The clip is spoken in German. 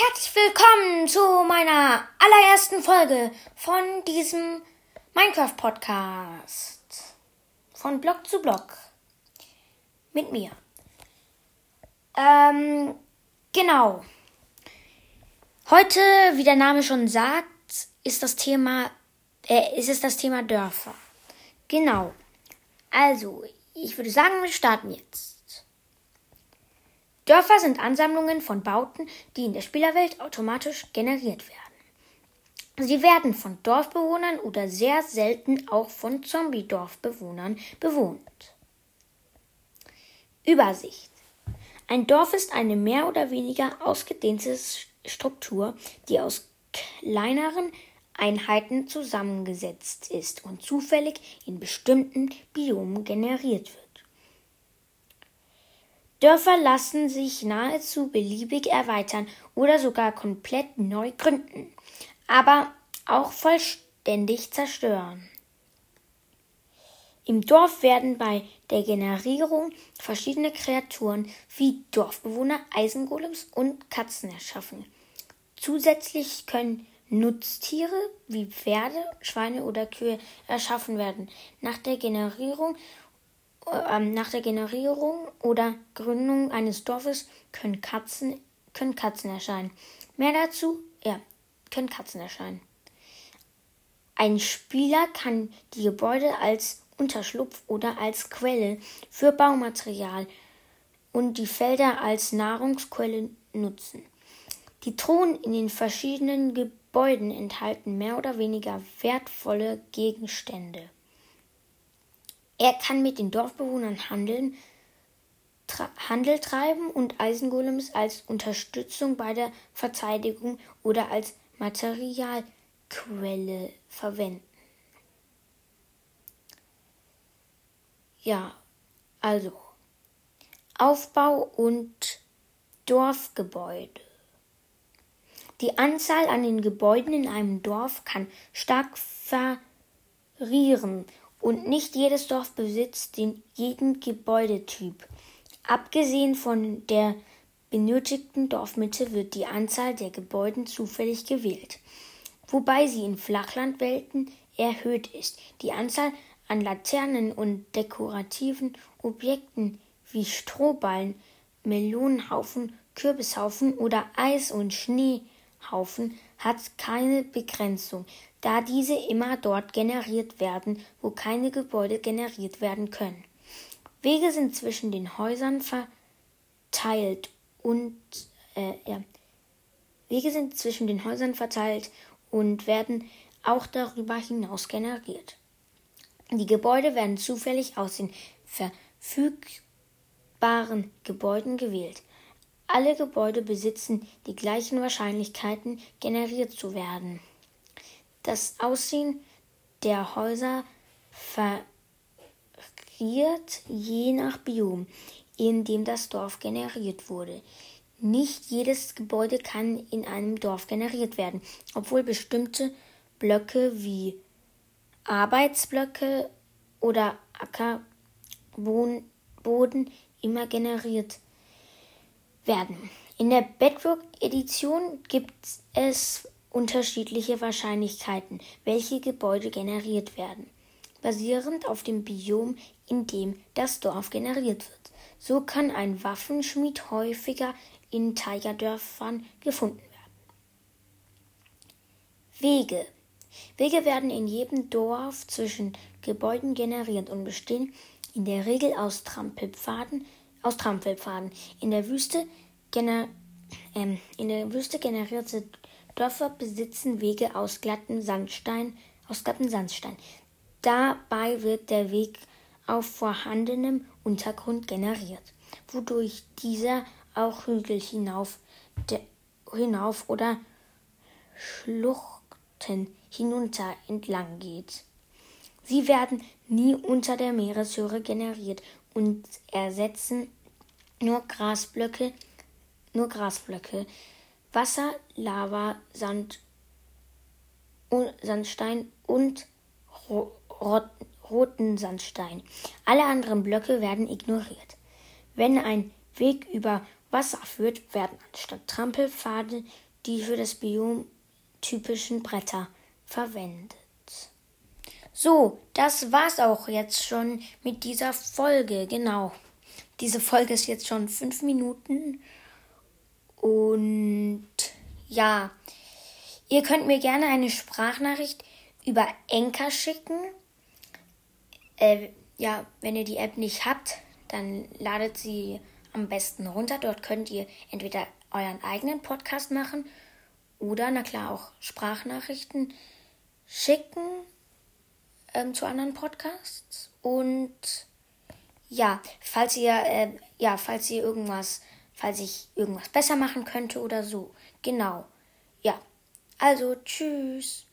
herzlich willkommen zu meiner allerersten Folge von diesem Minecraft Podcast. Von Block zu Block. Mit mir. Ähm, genau. Heute, wie der Name schon sagt, ist das Thema, äh, ist es das Thema Dörfer. Genau. Also, ich würde sagen, wir starten jetzt. Dörfer sind Ansammlungen von Bauten, die in der Spielerwelt automatisch generiert werden. Sie werden von Dorfbewohnern oder sehr selten auch von Zombie-Dorfbewohnern bewohnt. Übersicht. Ein Dorf ist eine mehr oder weniger ausgedehnte Struktur, die aus kleineren Einheiten zusammengesetzt ist und zufällig in bestimmten Biomen generiert wird. Dörfer lassen sich nahezu beliebig erweitern oder sogar komplett neu gründen, aber auch vollständig zerstören. Im Dorf werden bei der Generierung verschiedene Kreaturen wie Dorfbewohner, Eisengolems und Katzen erschaffen. Zusätzlich können Nutztiere wie Pferde, Schweine oder Kühe erschaffen werden. Nach der Generierung nach der Generierung oder Gründung eines Dorfes können Katzen, können Katzen erscheinen. Mehr dazu, ja, können Katzen erscheinen. Ein Spieler kann die Gebäude als Unterschlupf oder als Quelle für Baumaterial und die Felder als Nahrungsquelle nutzen. Die Truhen in den verschiedenen Gebäuden enthalten mehr oder weniger wertvolle Gegenstände. Er kann mit den Dorfbewohnern handeln, Handel treiben und Eisengolems als Unterstützung bei der Verteidigung oder als Materialquelle verwenden. Ja, also Aufbau und Dorfgebäude. Die Anzahl an den Gebäuden in einem Dorf kann stark variieren und nicht jedes Dorf besitzt den jeden Gebäudetyp. Abgesehen von der benötigten Dorfmitte wird die Anzahl der Gebäude zufällig gewählt, wobei sie in Flachlandwelten erhöht ist. Die Anzahl an Laternen und dekorativen Objekten wie Strohballen, Melonenhaufen, Kürbishaufen oder Eis- und Schneehaufen hat keine Begrenzung da diese immer dort generiert werden, wo keine Gebäude generiert werden können. Wege sind zwischen den Häusern verteilt und äh, ja. Wege sind zwischen den Häusern verteilt und werden auch darüber hinaus generiert. Die Gebäude werden zufällig aus den verfügbaren Gebäuden gewählt. Alle Gebäude besitzen die gleichen Wahrscheinlichkeiten, generiert zu werden. Das Aussehen der Häuser variiert je nach Biom, in dem das Dorf generiert wurde. Nicht jedes Gebäude kann in einem Dorf generiert werden, obwohl bestimmte Blöcke wie Arbeitsblöcke oder Ackerboden immer generiert werden. In der Bedrock-Edition gibt es unterschiedliche Wahrscheinlichkeiten, welche Gebäude generiert werden, basierend auf dem Biom, in dem das Dorf generiert wird. So kann ein Waffenschmied häufiger in Tigerdörfern gefunden werden. Wege. Wege werden in jedem Dorf zwischen Gebäuden generiert und bestehen in der Regel aus Trampelpfaden. Aus Trampelpfaden. In der Wüste, gener ähm, in der Wüste generierte Dörfer besitzen Wege aus glattem Sandstein, aus glattem Sandstein. Dabei wird der Weg auf vorhandenem Untergrund generiert, wodurch dieser auch Hügel hinauf, de, hinauf oder Schluchten hinunter entlang geht. Sie werden nie unter der Meereshöhe generiert und ersetzen nur Grasblöcke, nur Grasblöcke, Wasser, Lava, Sand, Sandstein und roten Sandstein. Alle anderen Blöcke werden ignoriert. Wenn ein Weg über Wasser führt, werden anstatt Trampelpfade die für das Biom typischen Bretter verwendet. So, das war's auch jetzt schon mit dieser Folge. Genau. Diese Folge ist jetzt schon fünf Minuten. Und ja, ihr könnt mir gerne eine Sprachnachricht über Enker schicken. Äh, ja, wenn ihr die App nicht habt, dann ladet sie am besten runter. Dort könnt ihr entweder euren eigenen Podcast machen oder, na klar, auch Sprachnachrichten schicken ähm, zu anderen Podcasts. Und ja, falls ihr, äh, ja, falls ihr irgendwas, falls ich irgendwas besser machen könnte oder so. Genau. Ja. Also, tschüss.